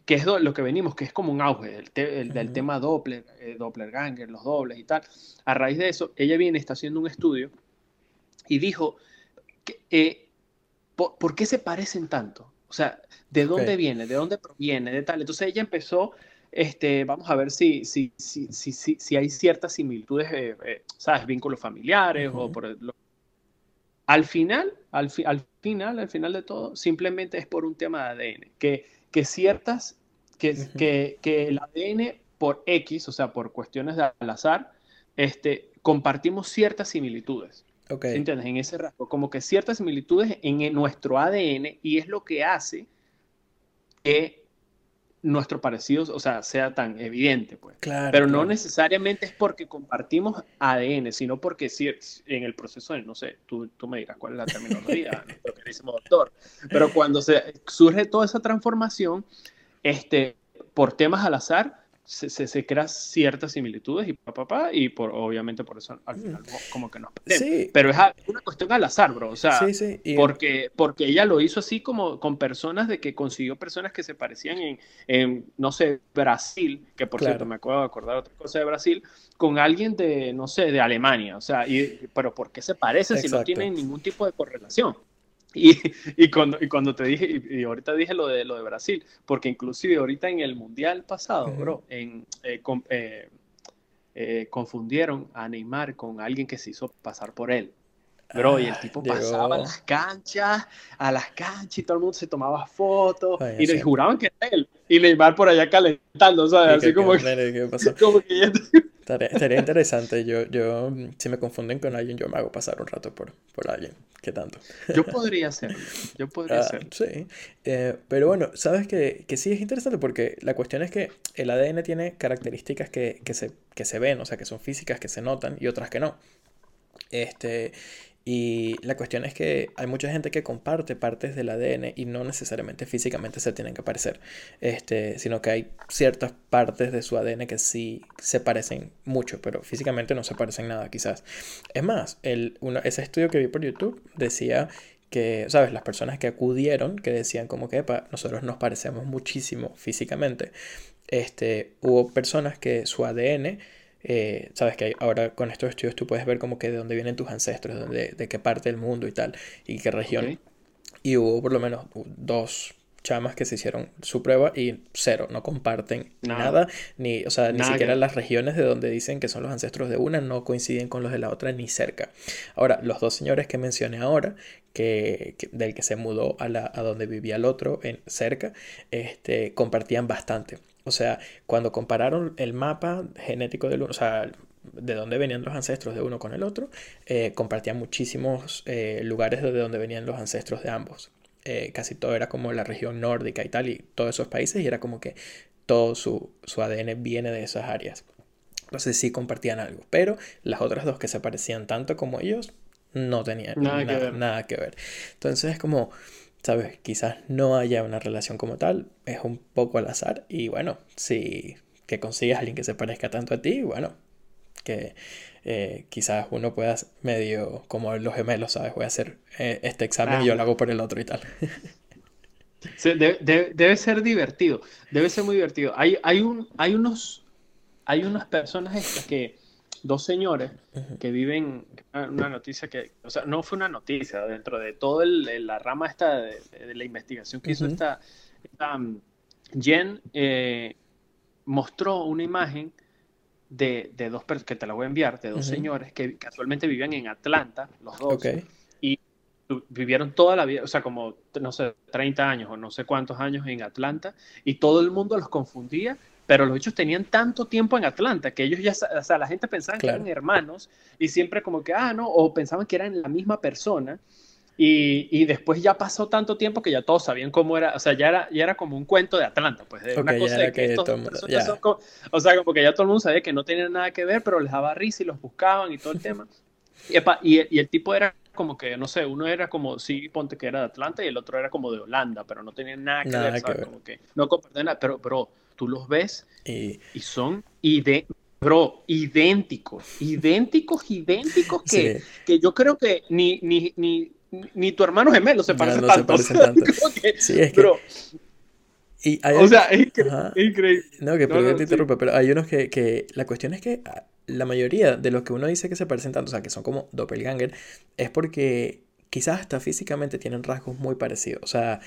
que es lo que venimos, que es como un auge el del tema Doppler, eh, Doppler Ganger, los dobles y tal. A raíz de eso, ella viene, está haciendo un estudio y dijo, que, eh, ¿por, qué se parecen tanto? O sea, ¿de dónde viene? ¿De dónde proviene? De tal. Entonces ella empezó, este, vamos a ver si, si, si, si, si hay ciertas similitudes, eh, ¿sabes? Vínculos familiares o por... Al final, al, al final, al final de todo, simplemente es por un tema de ADN, que que ciertas, que, que, que, el ADN por X, o sea, por cuestiones de al azar, este, compartimos ciertas similitudes. Okay. ¿Entiendes? En ese rasgo, como que ciertas similitudes en nuestro ADN y es lo que hace que nuestro parecido, o sea, sea tan evidente, pues. Claro, Pero no necesariamente es porque compartimos ADN, sino porque si en el proceso de, no sé, tú, tú me dirás cuál es la terminología, [LAUGHS] nuestro queridísimo doctor, pero cuando se surge toda esa transformación, este, por temas al azar, se, se, crean ciertas similitudes y papá, y por, obviamente por eso al final como que nos sí. Pero es una cuestión al azar, bro. O sea, porque, porque ella lo hizo así como con personas de que consiguió personas que se parecían en, en no sé, Brasil, que por cierto me acuerdo de acordar otra cosa de Brasil, con alguien de, no sé, de Alemania. O sea, y, pero ¿por qué se parecen si no tienen ningún tipo de correlación? Y, y, cuando, y cuando te dije, y, ahorita dije lo de, lo de Brasil, porque inclusive ahorita en el Mundial pasado, bro, en, eh, eh, eh, confundieron a Neymar con alguien que se hizo pasar por él. Bro, y el ah, tipo pasaba a las canchas, a las canchas y todo el mundo se tomaba fotos y le juraban que era él. Y Neymar por allá calentando, ¿sabes? Así como, que, [LAUGHS] pasó? como que Estaría, interesante. Yo, yo, si me confunden con alguien, yo me hago pasar un rato por, por alguien. ¿Qué tanto? Yo podría ser. Yo podría ah, ser. Sí. Eh, pero bueno, sabes que, que, sí es interesante porque la cuestión es que el ADN tiene características que, que, se, que se ven, o sea, que son físicas, que se notan y otras que no. Este, y la cuestión es que hay mucha gente que comparte partes del ADN y no necesariamente físicamente se tienen que parecer, este, sino que hay ciertas partes de su ADN que sí se parecen mucho, pero físicamente no se parecen nada quizás. Es más, el, ese estudio que vi por YouTube decía que, ¿sabes? Las personas que acudieron, que decían como que, nosotros nos parecemos muchísimo físicamente, este, hubo personas que su ADN eh, sabes que ahora con estos estudios tú puedes ver como que de dónde vienen tus ancestros, de, de qué parte del mundo y tal, y qué región. Y hubo por lo menos dos chamas que se hicieron su prueba y cero, no comparten nada, ni, o sea, ni siquiera las regiones de donde dicen que son los ancestros de una no coinciden con los de la otra ni cerca. Ahora, los dos señores que mencioné ahora, que, del que se mudó a, la, a donde vivía el otro, en cerca, este, compartían bastante. O sea, cuando compararon el mapa genético del uno, o sea, de dónde venían los ancestros de uno con el otro, eh, compartían muchísimos eh, lugares de donde venían los ancestros de ambos. Eh, casi todo era como la región nórdica y tal, y todos esos países, y era como que todo su, su ADN viene de esas áreas. Entonces sí compartían algo, pero las otras dos que se parecían tanto como ellos no tenían nada, que, nada que ver. Entonces es como ¿sabes? Quizás no haya una relación como tal, es un poco al azar y bueno, si que consigues a alguien que se parezca tanto a ti, bueno, que eh, quizás uno pueda medio como los gemelos, ¿sabes? Voy a hacer eh, este examen y yo lo hago por el otro y tal. [LAUGHS] debe, ser divertido, debe ser muy divertido. Hay, hay, un, hay, unos, hay unas personas estas que, dos señores que viven, una noticia que, o sea, no fue una noticia, dentro de toda la rama esta de, la investigación que hizo esta, um, Jen eh, mostró una imagen de, de dos personas, que te la voy a enviar, de dos señores que casualmente vivían en Atlanta, los dos, y vivieron toda la vida, o sea, como, no sé, 30 años o no sé cuántos años en Atlanta, y todo el mundo los confundía, pero los hechos tenían tanto tiempo en Atlanta que ellos ya, o sea, la gente pensaba que eran hermanos, y siempre como que, ah, no, o pensaban que eran la misma persona, y, y, después ya pasó tanto tiempo que ya todos sabían cómo era, o sea, ya era, ya era como un cuento de Atlanta, pues, de una cosa de que, estos, o sea, como que ya todo el mundo sabía que no tenían nada que ver, pero les daba risa y los buscaban y todo el tema. Y, y, el tipo era como que, no sé, uno era como, sí, ponte que era de Atlanta y el otro era como de Holanda, pero no tenían nada que ver, ¿sabes? Como que no comparten nada, pero, pero tú los ves y, y son ide Bro, idénticos, idénticos, idénticos que, que yo creo que ni, ni, ni ni tu hermano gemelo se parece no tanto. Se tanto. [LAUGHS] sí, es que... Y hay o sea, es, increíble. No, que perdón, te interrumpa, pero hay unos que, que, La cuestión es que ah, la mayoría de los que uno dice que se parecen tanto, o sea, que son como doppelganger, es porque quizás hasta físicamente tienen rasgos muy parecidos. O sea,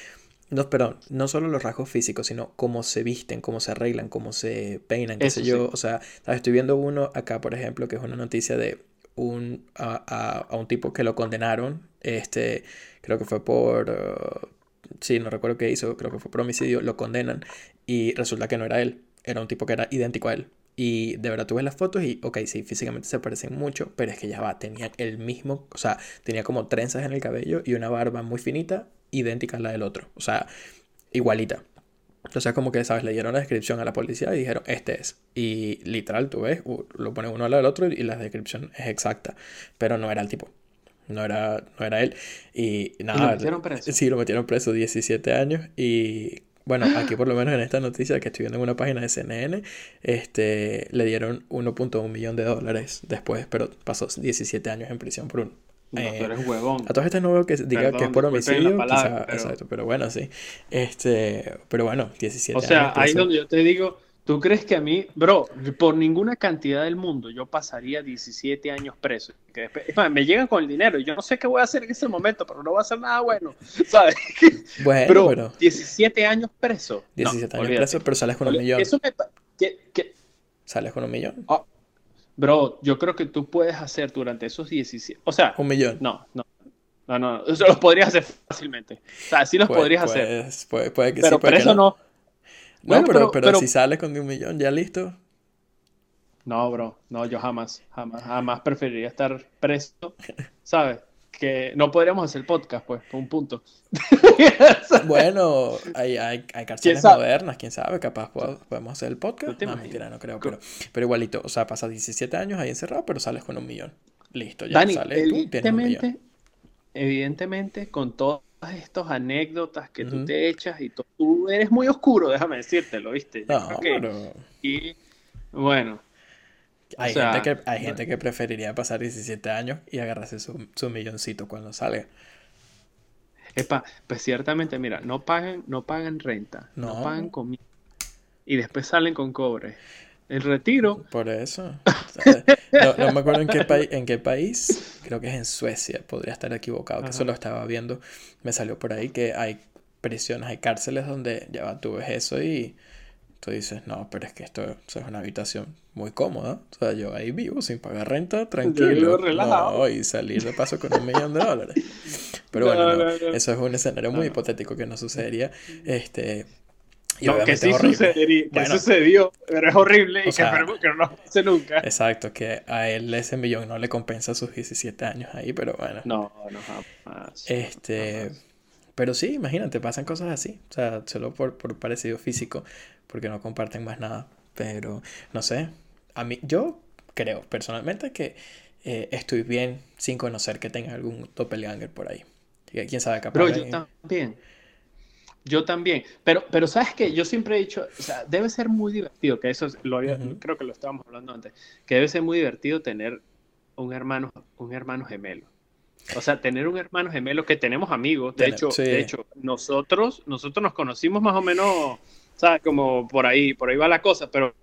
no, perdón, no solo los rasgos físicos, sino cómo se visten, cómo se arreglan, cómo se peinan, qué sé yo. O sea, estoy viendo uno acá, por ejemplo, que es una noticia de un, a, a, un tipo que lo condenaron, este, creo que fue por, uh, sí, no recuerdo qué hizo, creo que fue por homicidio, lo condenan y resulta que no era él, era un tipo que era idéntico a él. Y de verdad tuve las fotos y, ok, sí, físicamente se parecen mucho, pero es que ya va, tenía el mismo, o sea, tenía como trenzas en el cabello y una barba muy finita, idéntica a la del otro, o sea, igualita. Entonces como que, ¿sabes? Le dieron la descripción a la policía y dijeron, este es. Y literal, tú ves, lo ponen uno al lado del otro y la descripción es exacta. Pero no era el tipo. No era, no era él. Y nada. lo metieron preso? Sí, lo metieron preso 17 años. Y bueno, aquí por lo menos en esta noticia que estoy viendo en una página de CNN, este, le dieron 1.1 millón de dólares después, pero pasó 17 años en prisión por un no, tú eres huevón. A todas estas no veo que diga que es por homicidio. pero... Exacto, pero bueno, sí. Este, pero bueno, 17 O sea, ahí donde yo te digo, ¿tú crees que a mí, bro, por ninguna cantidad del mundo yo pasaría 17 años preso? Que después, me llegan con el dinero y yo no sé qué voy a haer en ese momento, pero no voy a hacer nada bueno, [LAUGHS] ¿sabes? Bueno, pero 17 años preso. 17 años preso, pero sales con un millón. Eso me... ¿Sales con un millón? Ah, Bro, yo creo que tú puedes hacer durante esos 17. O sea. Un millón. No, no. No, no. Eso los podrías hacer fácilmente. O sea, sí los podrías hacer. Puede, puede que pero, sí, pero eso no. No, pero, pero, si sales con un millón, ya listo. No, bro. No, yo jamás, jamás, jamás preferiría estar preso. ¿Sabes? que no podríamos hacer podcast, pues, por un punto. [LAUGHS] bueno, hay, hay, hay cárceles modernas, quién sabe, capaz podemos hacer el podcast. No, mentira, no creo, pero, pero igualito, o sea, pasas 17 años ahí encerrado, pero sales con un millón. Listo, ya sales evidentemente, tú, Evidentemente, con todas estas anécdotas que tú te echas y tú eres muy oscuro, déjame decírtelo, ¿viste? no, pero... Y bueno, hay, gente que, hay gente que preferiría pasar 17 años y agarrarse su, su milloncito cuando salga. Epa, pues ciertamente, mira, no pagan, no pagan renta, no, pagan comida y después salen con cobre. El retiro. Por eso. [LAUGHS] no, me acuerdo en qué, país en qué país, creo que es en Suecia, podría estar equivocado, que eso lo estaba viendo, me salió por ahí que hay prisiones, hay cárceles donde ya tú ves eso y tú dices, no, pero es que esto, es una habitación muy cómoda. O sea, yo ahí vivo sin pagar renta, tranquilo. No, y salir de paso con un millón de dólares. [LAUGHS] Pero bueno, eso es un escenario muy hipotético que no sucediera. Este, y no, que sí sucedería, que sucedió, pero es horrible y que, que, no lo hace nunca. Exacto, que a él ese millón no le compensa sus 17 años ahí, pero bueno. No, no jamás. Este, pero sí, imagínate, pasan cosas así, o sea, solo por, por parecido físico porque no comparten más nada. Pero no sé, a mí yo creo personalmente que eh, estoy bien sin conocer que tenga algún doppelganger por ahí. Quién sabe capaz. Pero yo también. Yo también. Pero, pero sabes que yo siempre he dicho, o sea, debe ser muy divertido, que eso lo había, creo que lo estábamos hablando antes, que debe ser muy divertido tener un hermano, un hermano gemelo. O sea, tener un hermano gemelo que tenemos amigos. De hecho, de hecho, nosotros, nosotros nos conocimos más o menos ¿sabes? Como por ahí, por ahí va la cosa, pero,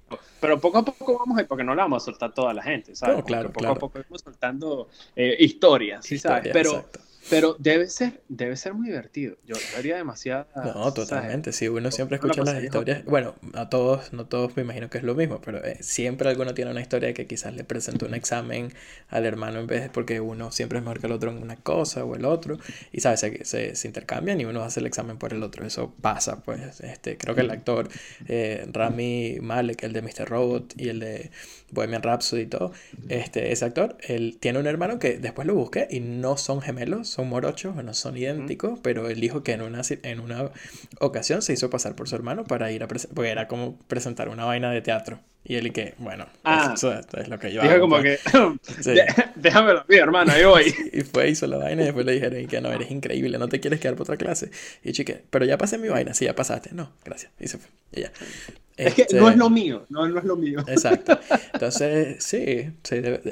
pero poco a poco vamos a ir, porque no la vamos a soltar toda la gente, ¿sabes? claro, poco a poco vamos soltando eh, historias, ¿sí sabes? Pero, pero debe ser, debe ser muy divertido. Yo, haría demasiado. No, totalmente. Si uno siempre escucha las historias. Bueno, a todos, no todos me imagino que es lo mismo, pero eh, siempre alguno tiene una historia que quizás le presentó un examen al hermano en vez de porque uno siempre es mejor que el otro en una cosa o el otro. Y sabes, se, se, intercambian y uno hace el examen por el otro. Eso pasa, pues. Este, creo que el actor eh, Rami Malek, el de Mr. Robot y el de Bohemian Rhapsody y todo, este, ese actor, él tiene un hermano que después lo busqué y no son gemelos son morochos, no son idénticos, pero él dijo que en una, en una ocasión se hizo pasar por su hermano para ir a presentar, porque era como presentar una vaina de teatro. Y él y que, bueno, ah, eso, es lo que yo dijo como pues". que, [LAUGHS] déjamelo a hermano, ahí voy. [LAUGHS] y fue, hizo la vaina y después le dijeron, y que no, eres increíble, no te quieres quedar por otra clase. Y chique, pero ya pasé mi vaina, sí, ya pasaste. No, gracias. Y se fue. Y ya. Es que no es este, lo mío, no, no es lo mío. Exacto. [LAUGHS] Entonces, sí,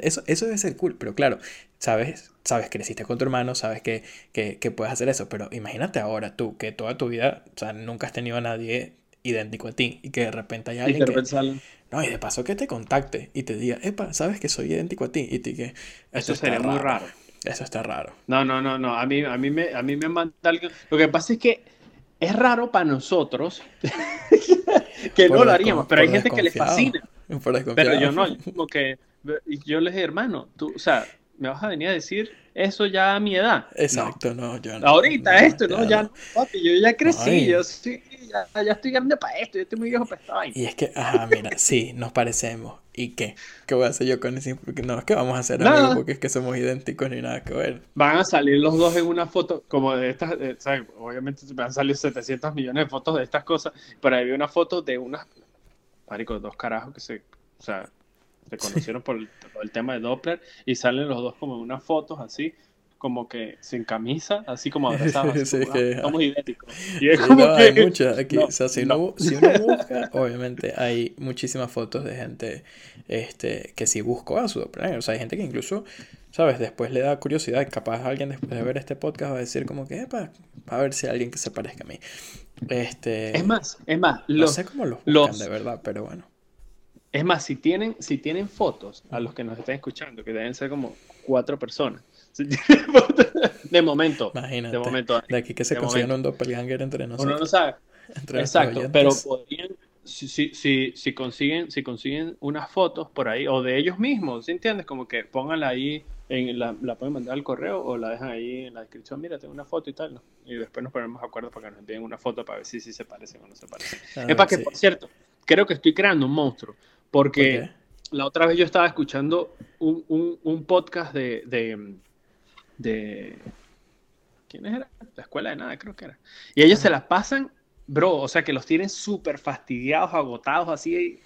eso, eso debe ser cool, pero claro, sabes, sabes, creciste con tu hermano, sabes que, que, que, puedes hacer eso, pero imagínate ahora tú, que toda tu vida, o sea, nunca has tenido a nadie idéntico a ti y que de repente hay alguien que... No, y de paso que te contacte y te diga, epa, sabes que soy idéntico a ti y te que... Eso sería muy raro. Eso está raro. No, no, no, no, a mí, a mí, me, a mí me manda algo... Lo que pasa es que es raro para nosotros [LAUGHS] que no lo haríamos, pero hay gente que le fascina. Pero yo no, como que yo les dije, hermano, tú, o sea, me vas a venir a decir eso ya a mi edad. Exacto, no, yo no. Ahorita esto, no, ya no, papi, yo ya crecí, yo sí, ya, ya, estoy grande para esto, yo estoy muy viejo para esta Y es que, ajá, mira, sí, nos parecemos. ¿Y qué? ¿Qué voy a hacer yo con ese? Porque no, es que vamos a hacer amigos porque es que somos idénticos ni nada que ver. Van a salir los dos en una foto, como de estas, ¿sabes? Obviamente van a salir 700 millones de fotos de estas cosas, pero hay una foto de unas, marico, dos carajos que se, o sea, se conocieron por el, tema de Doppler y salen los dos como en unas fotos así como que sin camisa, así como [LAUGHS] abrazados. Así ah, somos idénticos. Y es como que... hay muchas [LAUGHS] aquí. o sea, si, uno, busca, obviamente hay muchísimas fotos de gente este, que sí buscó a su doppler. O sea, hay gente que incluso, ¿sabes? Después le da curiosidad. Capaz alguien después de ver este podcast va a decir como que, para a ver si hay alguien que se parezca a mí. Este... Es más, es más. no sé cómo los buscan de verdad, pero bueno. Es más, si tienen, si tienen fotos a los que nos están escuchando, que deben ser como cuatro personas, [LAUGHS] de momento. Imagínate. De momento. De aquí que se consiguen un doppelganger entre nosotros. Uno no sabe. [LAUGHS] Exacto, pero podrían, si, si, si, consiguen, si consiguen unas fotos por ahí, o de ellos mismos, ¿sí entiendes? Como que pónganla ahí, en la, la pueden mandar al correo o la dejan ahí en la descripción, mira, tengo una foto y tal, ¿no? Y después nos ponemos de acuerdo para que nos envíen una foto para ver si, si se parecen o no se parecen. Ah, es para que, por cierto, creo que estoy creando un monstruo, porque la otra vez yo estaba escuchando un, un, un podcast de, de, de... ¿Quién era? La escuela de nada, creo que era. Y ellos se la pasan, bro, o sea que los tienen súper fastidiados, agotados, así,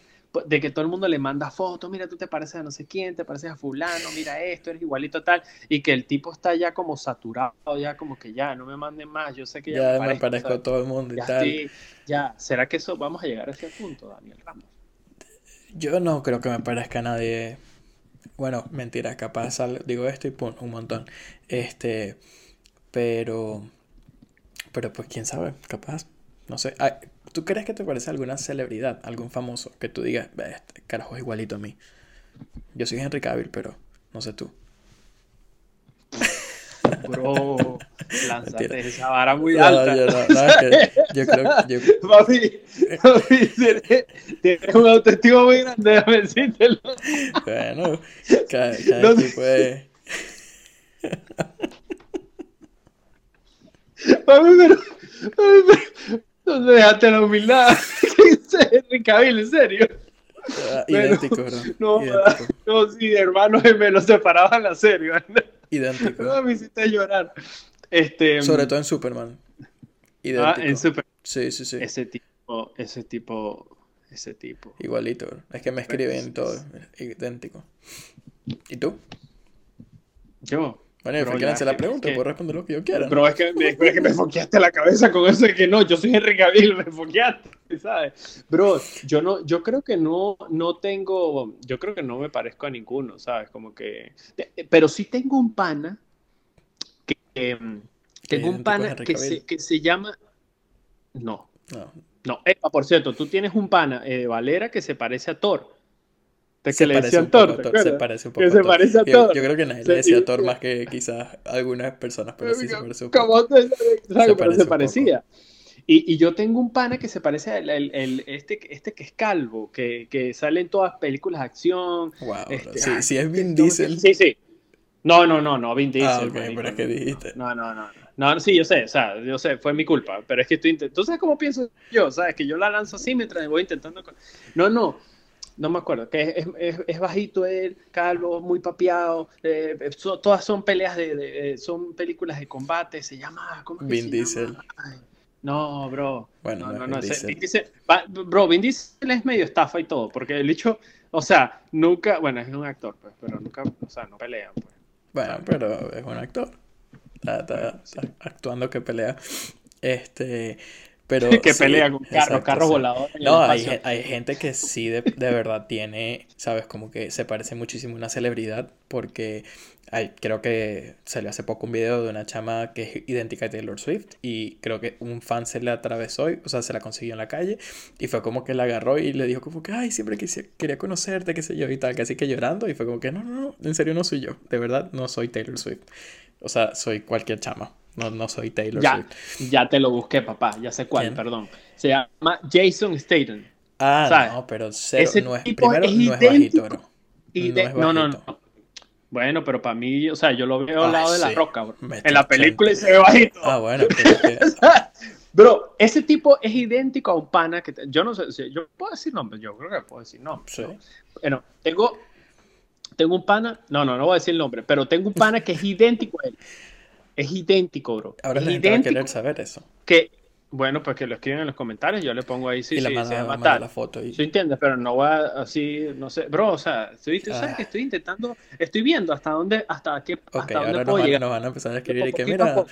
de que todo el mundo le manda fotos, mira, tú te pareces a no sé quién, te pareces a fulano, mira esto, eres igualito tal, y que el tipo está ya como saturado, ya como que ya, no me manden más, yo sé que ya, me, parezco, a todo el mundo y tal. ya, ¿será que eso vamos a llegar a ese punto, Daniel Ramos? Yo no creo que me parezca a nadie. Bueno, mentira, capaz digo esto y un montón. Este, pero, pero pues quién sabe, capaz, no sé. ¿Tú crees que te parece alguna celebridad, algún famoso que tú digas, este carajo es igualito a mí? Yo soy Henry Cavill, pero no sé tú. Bro, [LAUGHS] lánzate esa vara muy alta. Yo, no, no, es que yo creo que. Yo... [LAUGHS] Papi, papi, tienes un autoestima muy grande, déjame decírtelo. Bueno, [LAUGHS] cada, cada no, tipo de. Papi, pero. Papi, pero. ¿Dónde dejaste la humildad? ¿Qué dice Henry Cavill, en serio? Uh, idéntico, bro. No, idéntico. no, sí, hermanos gemelos separaban la serie, ¿verdad? Idéntico. No, me hiciste llorar. Este, Sobre todo en Superman. Idéntico. Ah, en Superman. Sí, sí, sí. Ese tipo, ese tipo, ese tipo. Igualito, bro. Es que me escriben todo idéntico. ¿Y tú? Yo, Bro, quieran ya, hacer la pregunta, que- puedo responder lo que yo quiera. Bro, es que, me, es que me foqueaste la cabeza con eso de que no, yo soy Henry Cavill, me foqueaste, ¿sabes? Bro, yo no, yo creo que no, no tengo, yo creo que no me parezco a ninguno, ¿sabes? Como que, pero sí tengo un pana mm, tengo un a pana que se, que se llama, no, No, no, epa, por cierto, tú tienes un pana, eh, Valera, que se parece a Thor. De se que le parece decían Thor, a ¿te Thor, se parece un poco Que a se Thor. parece a Yo, Thor. yo creo que nadie Se- le decía y- Thor más que quizás algunas personas, pero sí se parece un poco. ¿Cómo te- ¿sabes? Pero parece se parecía. Y, y yo tengo un pana que se parece al el, el- este, este que es calvo, que, que sale en todas películas de acción. Wow, Este, sí, ay, sí es Vin no, Diesel. Sí, sí. No, no, no, no, Vin Diesel. ah, ok, marico. pero es que dijiste. No, no, no. No, no, sí, yo sé, o sea, yo sé, fue mi culpa, pero es que estoy intentando, ¿tú sabes cómo pienso yo? ¿Sabes? Que yo la lanzo así mientras voy intentando... con- No, no, no me acuerdo, que es, es- es- bajito él, calvo, muy papeado, eh, so- todas son peleas de, de- eh, son películas de combate, se llama... ¿cómo es que Vin se Diesel. llama? Ay, no, bro. Bueno, no, no Vin ese- Diesel. Vin Diesel- va- bro, Vin Diesel es medio estafa y todo, porque el hecho, o sea, nunca, bueno, es un actor, pues, pero nunca, o sea, no pelean, pues. Bueno, pero es un actor. Está, está- está actuando que pelea. Este, pero [LAUGHS] que sí, pelea con carros, exacto, carros sí. voladores. No, hay, hay gente que sí de, de verdad tiene, sabes, como que se parece muchísimo a una celebridad porque hay, creo que salió hace poco un video de una chama que es idéntica a Taylor Swift y creo que un fan se le atravesó, y- o sea, se la consiguió en la calle y fue como que la agarró y le dijo como que, ay, siempre quise- quería conocerte, qué sé yo y tal, casi que llorando y fue como que, no, no, no, en serio no soy yo, de verdad no soy Taylor Swift. O sea, soy cualquier chama, no, no soy Taylor Ya, Swift. ya te lo busqué, papá, ya sé cuál, ¿Quién? perdón. Se llama Jason Statham. Ah, ¿sabes? no, pero cero, Ese no es, primero es no es bajito, bro. No no, no. Bueno, pero para mí, o sea, yo lo veo al lado de la roca, bro. En la 80. película y se ve bajito. Ah, bueno, pero [LAUGHS] Bro, ese tipo es idéntico a un pana que te- yo no sé, si- yo puedo decir nombres, yo creo que puedo decir nombres. sí. ¿no? Bueno, tengo, tengo un pana, no, no, no voy a decir el nombre, pero tengo un pana que es idéntico a él. Es idéntico, bro. Ahora es la gente va a idéntico querer saber eso. que, bueno, pues que lo escriben en los comentarios, yo le pongo ahí, sí, y sí, se manda, llama manda tal. la foto y... ¿Sí entiendes? Pero no voy a así, no sé, bro, o sea, estoy, tú sabes Ah. que estoy intentando, estoy viendo hasta dónde, hasta qué, Ok, hasta ahora dónde nos puedo van, llegar. nos van a empezar a escribir y que a mira,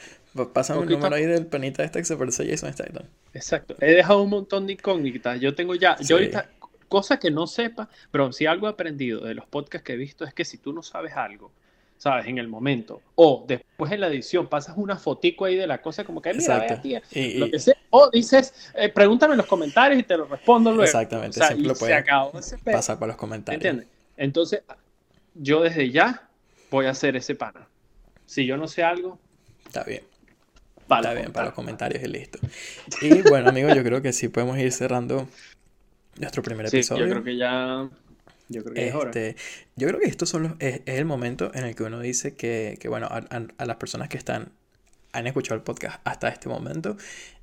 pásame a número ahí del panita este que se parece a Jason Statham. Exacto, he dejado un montón de incógnitas. Yo tengo ya, Sí. yo ahorita, cosa que no sepa, pero si algo he aprendido de los podcasts que he visto es que si tú no sabes algo, sabes, en el momento, o después en la edición pasas una fotico ahí de la cosa como que, mira, vea, tía, Y, lo que sea, o dices, eh, pregúntame en los comentarios y te lo respondo luego. Exactamente, O sea, siempre lo se puedes pasar por los comentarios. ¿Entiendes? Entonces, yo desde ya voy a hacer ese pana. Si yo no sé algo, Está bien, para está bien, para los comentarios y listo. Y bueno, amigos, yo creo que sí podemos ir cerrando nuestro primer Sí, episodio. yo creo que ya, yo creo que es hora. Este, yo creo que estos son los, es, es el momento en el que uno dice que, que bueno, a, a- a las personas que están, han escuchado el podcast hasta este momento,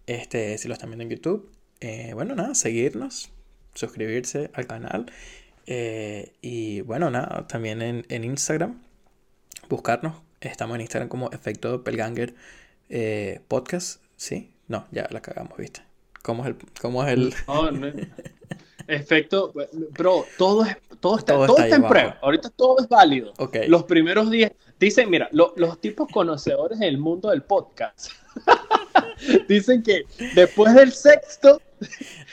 este, si lo están viendo en YouTube, eh, bueno, nada, seguirnos, suscribirse al canal, eh, y bueno, nada, también en, en Instagram, buscarnos, estamos en Instagram como Efecto Doppelganger eh, Podcast, ¿sí? No, ya la cagamos, ¿viste? ¿Cómo es el, cómo es el, No, no. [LAUGHS] Efecto, bro, todo, es, todo está, Todo todo está en prueba. Ahorita todo es válido. Los primeros días, dicen, mira, lo- los tipos conocedores del mundo del podcast [LAUGHS] dicen que después del sexto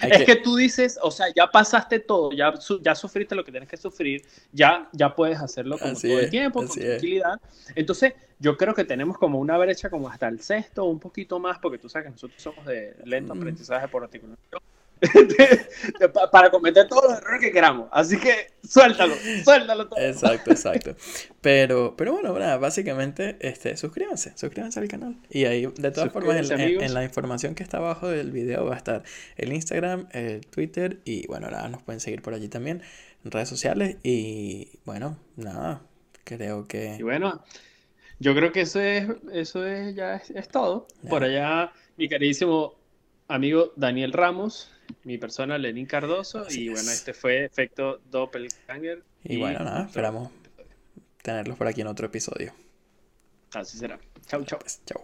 hay es que- que tú dices, o sea, ya pasaste todo, ya, ya sufriste lo que tienes que sufrir, ya, ya puedes hacerlo como Así todo es, el tiempo, con es. tranquilidad. Entonces, yo creo que tenemos como una brecha como hasta el sexto, un poquito más, porque tú sabes que nosotros somos de lento Mm. aprendizaje por articulación. [LAUGHS] para cometer todos los errores que queramos. Así que suéltalo, suéltalo todo. Exacto, exacto. Pero, pero bueno, nada, básicamente, este, suscríbanse, suscríbanse al canal. Y ahí, de todas formas, en, la información que está abajo del video va a estar el Instagram, el Twitter y bueno, nada, nos pueden seguir por allí también, en redes sociales. Y bueno, nada, creo Y que... bueno, yo creo que eso es, eso es ya es, es todo. Por allá, mi queridísimo amigo Daniel Ramos, mi persona Lenín Cardoso, Así y bueno, es. este fue Efecto Doppelganger. Y bueno, nada, esperamos tenerlos por aquí en otro episodio. Así será. Chau, chau. Pues, chau.